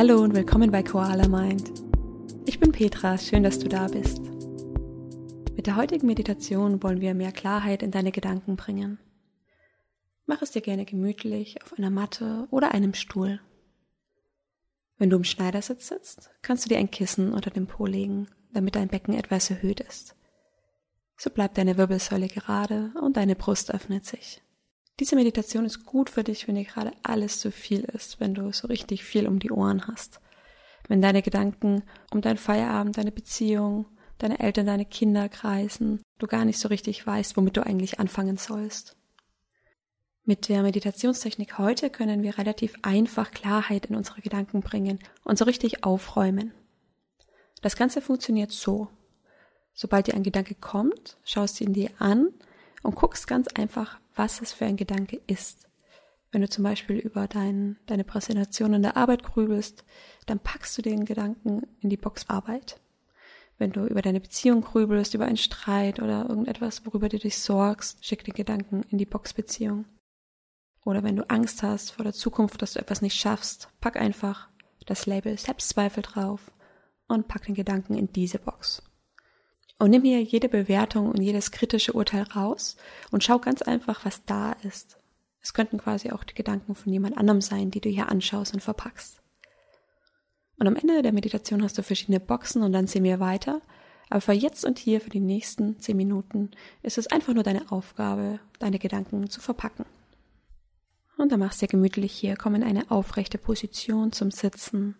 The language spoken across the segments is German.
Hallo und willkommen bei Koala Mind. Ich bin Petra, schön, dass du da bist. Mit der heutigen Meditation wollen wir mehr Klarheit in deine Gedanken bringen. Mach es dir gerne gemütlich auf einer Matte oder einem Stuhl. Wenn du im Schneidersitz sitzt, kannst du dir ein Kissen unter dem Po legen, damit dein Becken etwas erhöht ist. So bleibt deine Wirbelsäule gerade und deine Brust öffnet sich. Diese Meditation ist gut für dich, wenn dir gerade alles zu viel ist, wenn du so richtig viel um die Ohren hast. Wenn deine Gedanken um deinen Feierabend, deine Beziehung, deine Eltern, deine Kinder kreisen, du gar nicht so richtig weißt, womit du eigentlich anfangen sollst. Mit der Meditationstechnik heute können wir relativ einfach Klarheit in unsere Gedanken bringen und so richtig aufräumen. Das Ganze funktioniert so. Sobald dir ein Gedanke kommt, schaust du ihn dir an und guckst ganz einfach, was es für ein Gedanke ist. Wenn du zum Beispiel über dein, deine Präsentation in der Arbeit grübelst, dann packst du den Gedanken in die Box Arbeit. Wenn du über deine Beziehung grübelst, über einen Streit oder irgendetwas, worüber du dich sorgst, schick den Gedanken in die Box Beziehung. Oder wenn du Angst hast vor der Zukunft, dass du etwas nicht schaffst, pack einfach das Label Selbstzweifel drauf und pack den Gedanken in diese Box. Und nimm hier jede Bewertung und jedes kritische Urteil raus und schau ganz einfach, was da ist. Es könnten quasi auch die Gedanken von jemand anderem sein, die du hier anschaust und verpackst. Und am Ende der Meditation hast du verschiedene Boxen und dann sehen wir weiter. Aber für jetzt und hier, für die nächsten zehn Minuten, ist es einfach nur deine Aufgabe, deine Gedanken zu verpacken. Und dann machst du dir gemütlich hier, komm in eine aufrechte Position zum Sitzen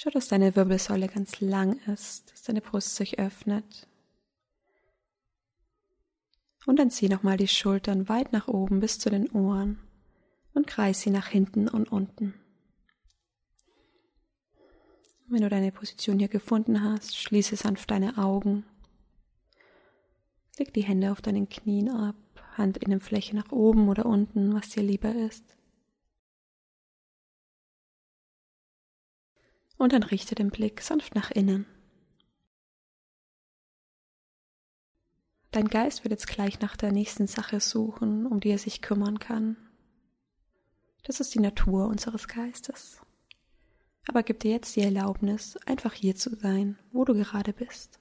Schau, dass deine Wirbelsäule ganz lang ist, dass deine Brust sich öffnet. Und dann zieh nochmal die Schultern weit nach oben bis zu den Ohren und kreis sie nach hinten und unten. Wenn du deine Position hier gefunden hast, schließe sanft deine Augen. Leg die Hände auf deinen Knien ab, Handinnenfläche nach oben oder unten, was dir lieber ist. Und dann richte den Blick sanft nach innen. Dein Geist wird jetzt gleich nach der nächsten Sache suchen, um die er sich kümmern kann. Das ist die Natur unseres Geistes. Aber gib dir jetzt die Erlaubnis, einfach hier zu sein, wo du gerade bist.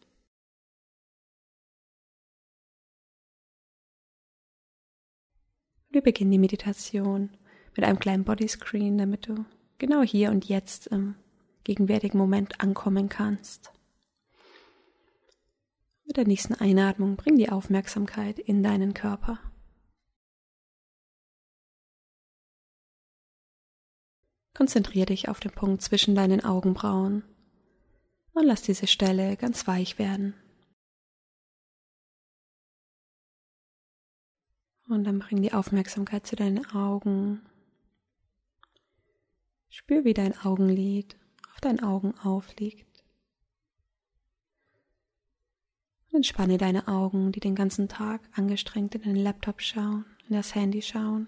Wir beginnen die Meditation mit einem kleinen Bodyscreen, damit du genau hier und jetzt im gegenwärtigen Moment ankommen kannst. Mit der nächsten Einatmung bring die Aufmerksamkeit in deinen Körper. Konzentriere dich auf den Punkt zwischen deinen Augenbrauen und lass diese Stelle ganz weich werden. Und dann bring die Aufmerksamkeit zu deinen Augen. Spür, wie dein Augenlid auf deinen Augen aufliegt. Und entspanne deine Augen, die den ganzen Tag angestrengt in den Laptop schauen, in das Handy schauen.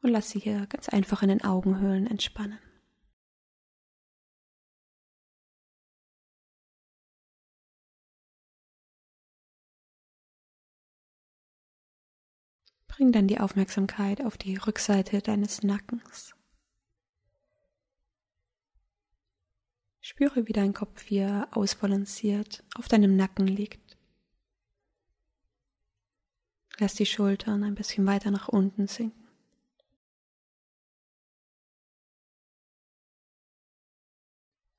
Und lass sie hier ganz einfach in den Augenhöhlen entspannen. Bring dann die Aufmerksamkeit auf die Rückseite deines Nackens. Spüre, wie dein Kopf hier ausbalanciert auf deinem Nacken liegt. Lass die Schultern ein bisschen weiter nach unten sinken.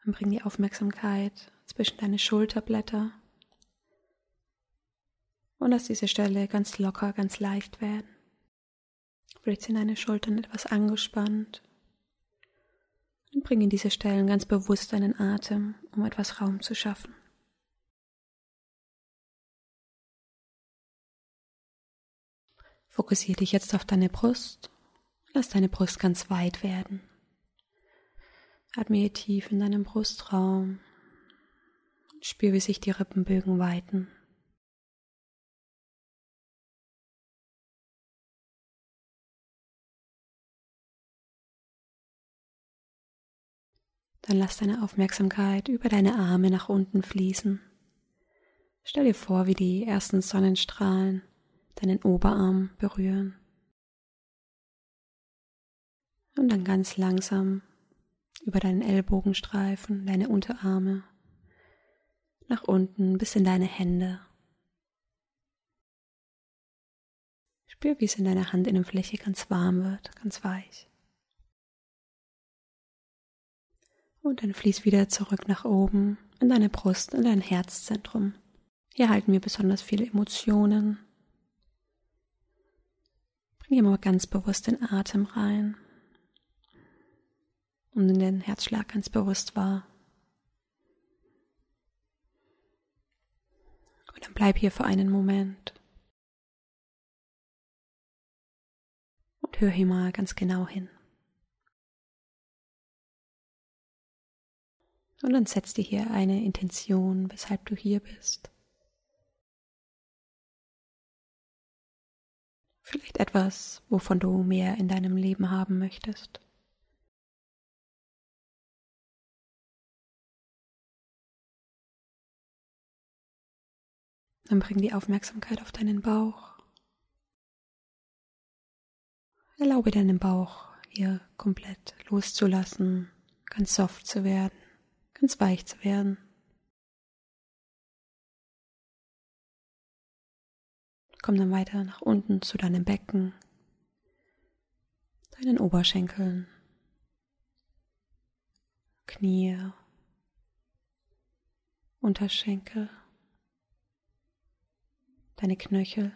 Dann bring die Aufmerksamkeit zwischen deine Schulterblätter und lass diese Stelle ganz locker, ganz leicht werden. Vielleicht sind deine Schultern etwas angespannt und bring in diese Stellen ganz bewusst deinen Atem, um etwas Raum zu schaffen. Fokussiere dich jetzt auf deine Brust. Lass deine Brust ganz weit werden. Atme tief in deinem Brustraum. Spür, wie sich die Rippenbögen weiten. Dann lass deine Aufmerksamkeit über deine Arme nach unten fließen. Stell dir vor, wie die ersten Sonnenstrahlen deinen Oberarm berühren. Und dann ganz langsam über deinen Ellbogenstreifen, deine Unterarme, nach unten bis in deine Hände. Spür, wie es in deiner Handinnenfläche ganz warm wird, ganz weich. Und dann fließ wieder zurück nach oben in deine Brust, in dein Herzzentrum. Hier halten wir besonders viele Emotionen. Bring hier mal ganz bewusst den Atem rein und in den Herzschlag ganz bewusst wahr. Und dann bleib hier für einen Moment und hör hier mal ganz genau hin. Und dann setz dir hier eine Intention, weshalb du hier bist. Vielleicht etwas, wovon du mehr in deinem Leben haben möchtest. Dann bring die Aufmerksamkeit auf deinen Bauch. Erlaube deinem Bauch hier komplett loszulassen, ganz soft zu werden ganz weich zu werden. Komm dann weiter nach unten zu deinem Becken, deinen Oberschenkeln, Knie, Unterschenkel, deine Knöchel.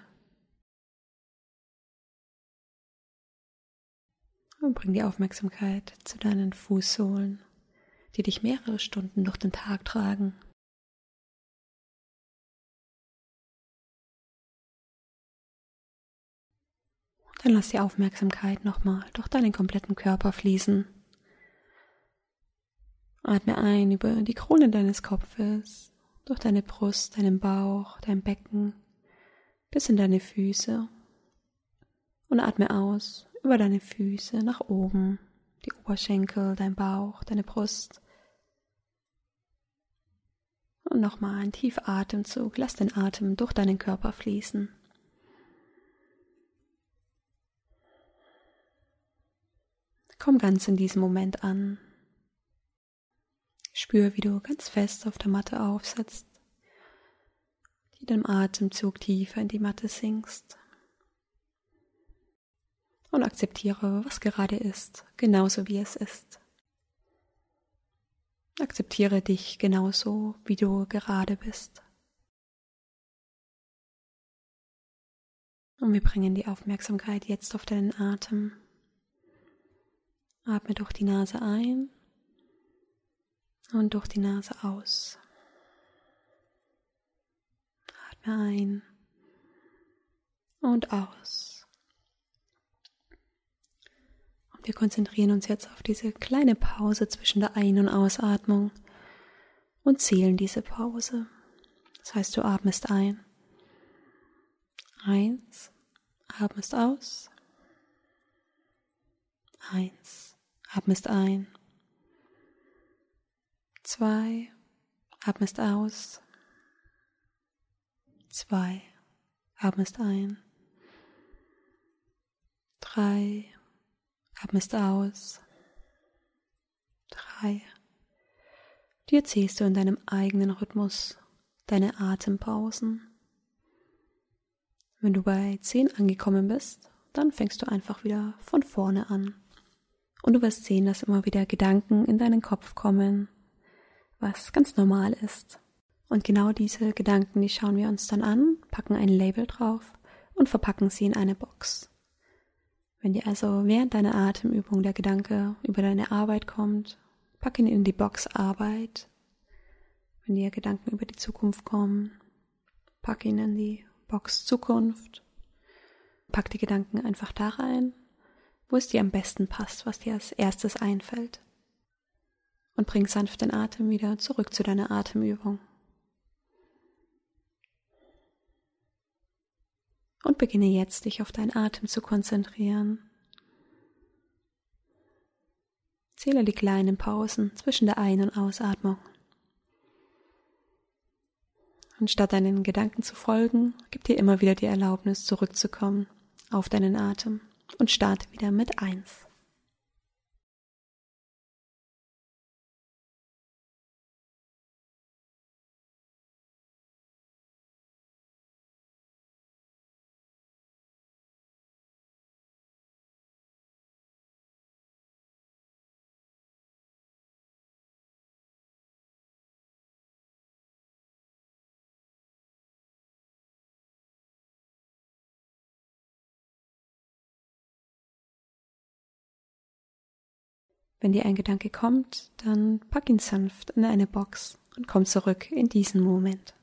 Und bring die Aufmerksamkeit zu deinen Fußsohlen die dich mehrere Stunden durch den Tag tragen. Dann lass die Aufmerksamkeit nochmal durch deinen kompletten Körper fließen. Atme ein über die Krone deines Kopfes, durch deine Brust, deinen Bauch, dein Becken, bis in deine Füße. Und atme aus über deine Füße nach oben, die Oberschenkel, dein Bauch, deine Brust. Und nochmal ein tiefer Atemzug. Lass den Atem durch deinen Körper fließen. Komm ganz in diesem Moment an. Spür, wie du ganz fest auf der Matte aufsetzt, jedem Atemzug tiefer in die Matte sinkst und akzeptiere, was gerade ist, genauso wie es ist. Akzeptiere dich genauso, wie du gerade bist. Und wir bringen die Aufmerksamkeit jetzt auf deinen Atem. Atme durch die Nase ein und durch die Nase aus. Atme ein und aus. Wir konzentrieren uns jetzt auf diese kleine Pause zwischen der Ein- und Ausatmung und zählen diese Pause. Das heißt, du atmest ein. Eins, atmest aus. Eins, atmest ein. Zwei, atmest aus. Zwei, atmest ein. Drei, Atmest aus. Drei. Dir ziehst du in deinem eigenen Rhythmus deine Atempausen. Wenn du bei zehn angekommen bist, dann fängst du einfach wieder von vorne an. Und du wirst sehen, dass immer wieder Gedanken in deinen Kopf kommen, was ganz normal ist. Und genau diese Gedanken, die schauen wir uns dann an, packen ein Label drauf und verpacken sie in eine Box. Wenn dir also während deiner Atemübung der Gedanke über deine Arbeit kommt, pack ihn in die Box Arbeit. Wenn dir Gedanken über die Zukunft kommen, pack ihn in die Box Zukunft. Pack die Gedanken einfach da rein, wo es dir am besten passt, was dir als erstes einfällt. Und bring sanft den Atem wieder zurück zu deiner Atemübung. Und beginne jetzt dich auf deinen Atem zu konzentrieren. Zähle die kleinen Pausen zwischen der Ein- und Ausatmung. Und statt deinen Gedanken zu folgen, gib dir immer wieder die Erlaubnis, zurückzukommen auf deinen Atem und starte wieder mit eins. Wenn dir ein Gedanke kommt, dann pack ihn sanft in eine Box und komm zurück in diesen Moment.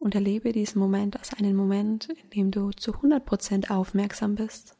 Und erlebe diesen Moment als einen Moment, in dem du zu 100% aufmerksam bist.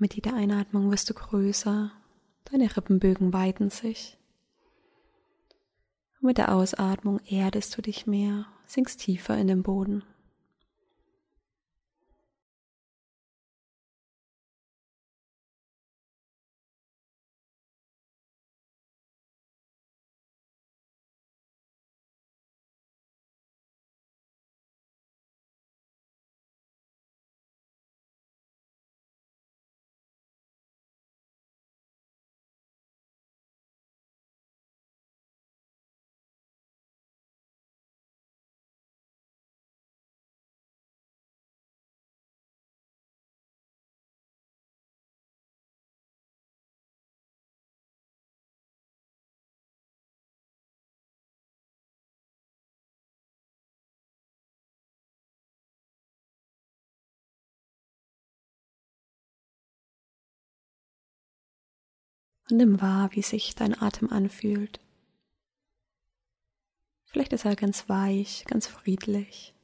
Mit jeder Einatmung wirst du größer, deine Rippenbögen weiten sich. Und mit der Ausatmung erdest du dich mehr, sinkst tiefer in den Boden. Und nimm wahr, wie sich dein Atem anfühlt. Vielleicht ist er ganz weich, ganz friedlich.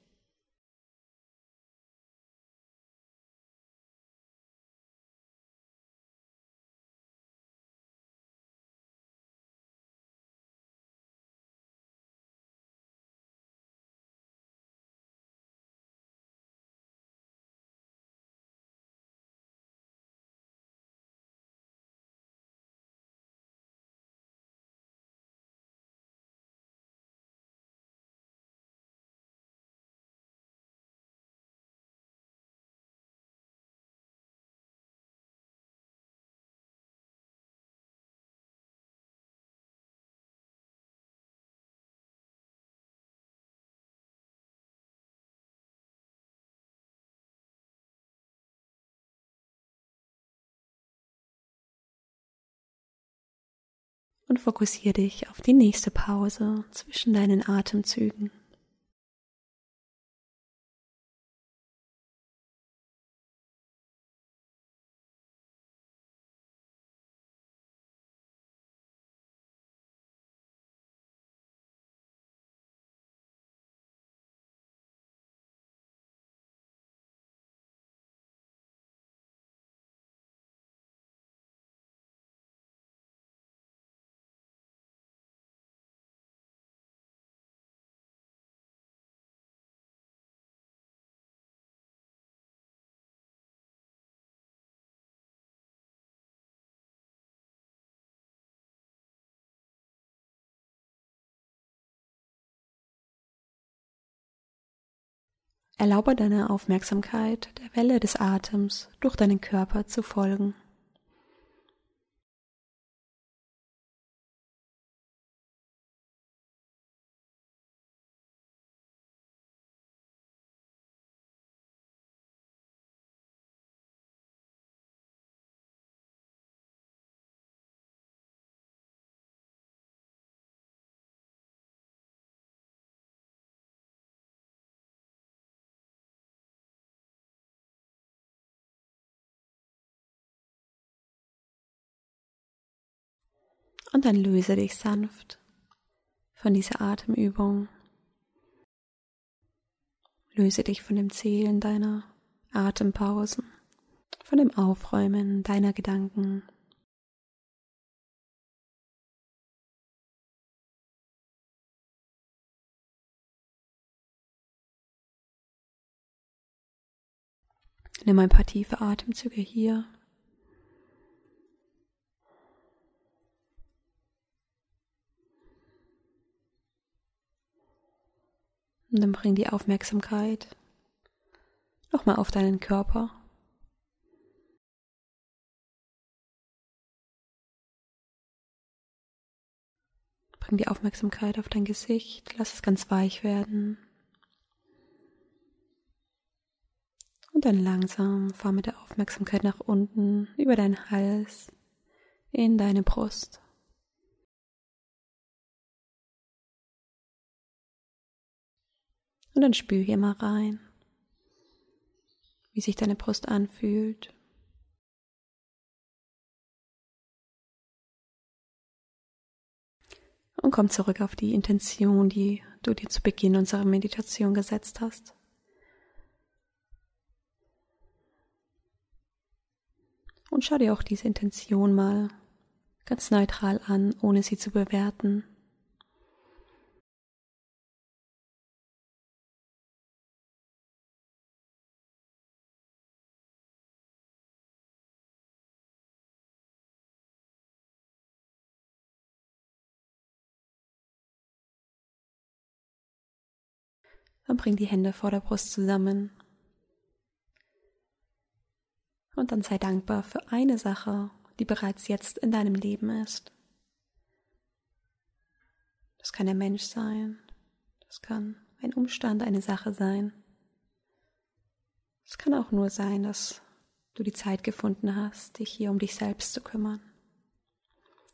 Und fokussiere dich auf die nächste Pause zwischen deinen Atemzügen. Erlaube deiner Aufmerksamkeit der Welle des Atems durch deinen Körper zu folgen. Und dann löse dich sanft von dieser Atemübung. Löse dich von dem Zählen deiner Atempausen, von dem Aufräumen deiner Gedanken. Nimm ein paar tiefe Atemzüge hier. Und dann bring die Aufmerksamkeit nochmal auf deinen Körper. Bring die Aufmerksamkeit auf dein Gesicht, lass es ganz weich werden. Und dann langsam fahr mit der Aufmerksamkeit nach unten über deinen Hals in deine Brust. Und dann spür hier mal rein, wie sich deine Brust anfühlt. Und komm zurück auf die Intention, die du dir zu Beginn unserer Meditation gesetzt hast. Und schau dir auch diese Intention mal ganz neutral an, ohne sie zu bewerten. Dann bring die Hände vor der Brust zusammen. Und dann sei dankbar für eine Sache, die bereits jetzt in deinem Leben ist. Das kann der Mensch sein, das kann ein Umstand, eine Sache sein. Es kann auch nur sein, dass du die Zeit gefunden hast, dich hier um dich selbst zu kümmern,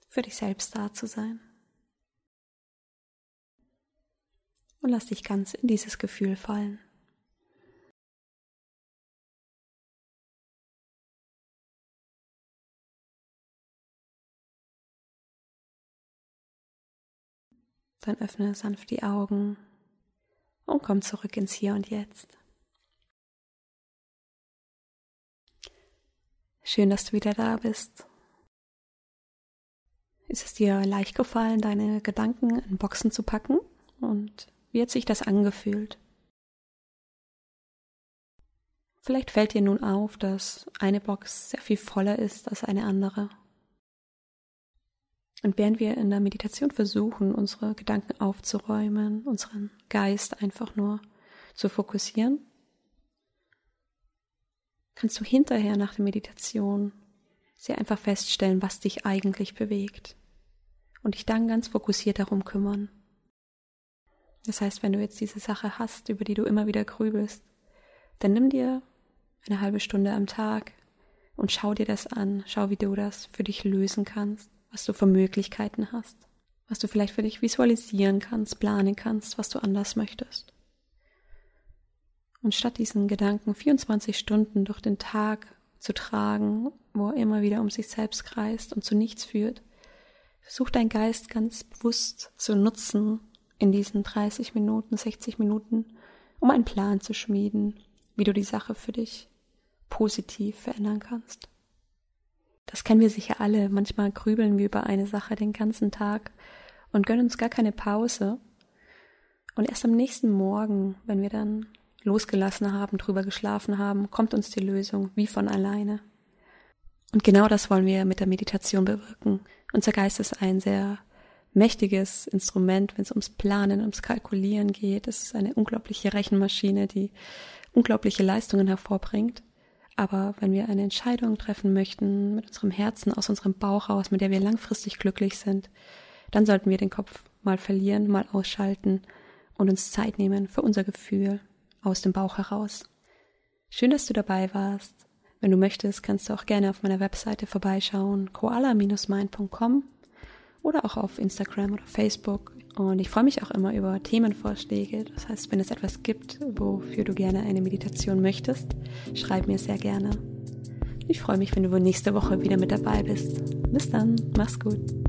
für dich selbst da zu sein. Und lass dich ganz in dieses Gefühl fallen. Dann öffne sanft die Augen und komm zurück ins Hier und Jetzt. Schön, dass du wieder da bist. Ist es dir leicht gefallen, deine Gedanken in Boxen zu packen und wie hat sich das angefühlt? Vielleicht fällt dir nun auf, dass eine Box sehr viel voller ist als eine andere. Und während wir in der Meditation versuchen, unsere Gedanken aufzuräumen, unseren Geist einfach nur zu fokussieren, kannst du hinterher nach der Meditation sehr einfach feststellen, was dich eigentlich bewegt und dich dann ganz fokussiert darum kümmern. Das heißt, wenn du jetzt diese Sache hast, über die du immer wieder grübelst, dann nimm dir eine halbe Stunde am Tag und schau dir das an, schau, wie du das für dich lösen kannst, was du für Möglichkeiten hast, was du vielleicht für dich visualisieren kannst, planen kannst, was du anders möchtest. Und statt diesen Gedanken 24 Stunden durch den Tag zu tragen, wo er immer wieder um sich selbst kreist und zu nichts führt, versuch dein Geist ganz bewusst zu nutzen, in diesen 30 Minuten, 60 Minuten, um einen Plan zu schmieden, wie du die Sache für dich positiv verändern kannst. Das kennen wir sicher alle. Manchmal grübeln wir über eine Sache den ganzen Tag und gönnen uns gar keine Pause. Und erst am nächsten Morgen, wenn wir dann losgelassen haben, drüber geschlafen haben, kommt uns die Lösung wie von alleine. Und genau das wollen wir mit der Meditation bewirken. Unser Geist ist ein sehr mächtiges Instrument, wenn es ums Planen, ums Kalkulieren geht. Es ist eine unglaubliche Rechenmaschine, die unglaubliche Leistungen hervorbringt. Aber wenn wir eine Entscheidung treffen möchten, mit unserem Herzen, aus unserem Bauch raus, mit der wir langfristig glücklich sind, dann sollten wir den Kopf mal verlieren, mal ausschalten und uns Zeit nehmen für unser Gefühl aus dem Bauch heraus. Schön, dass du dabei warst. Wenn du möchtest, kannst du auch gerne auf meiner Webseite vorbeischauen, koala-mind.com oder auch auf Instagram oder Facebook. Und ich freue mich auch immer über Themenvorschläge. Das heißt, wenn es etwas gibt, wofür du gerne eine Meditation möchtest, schreib mir sehr gerne. Ich freue mich, wenn du nächste Woche wieder mit dabei bist. Bis dann, mach's gut.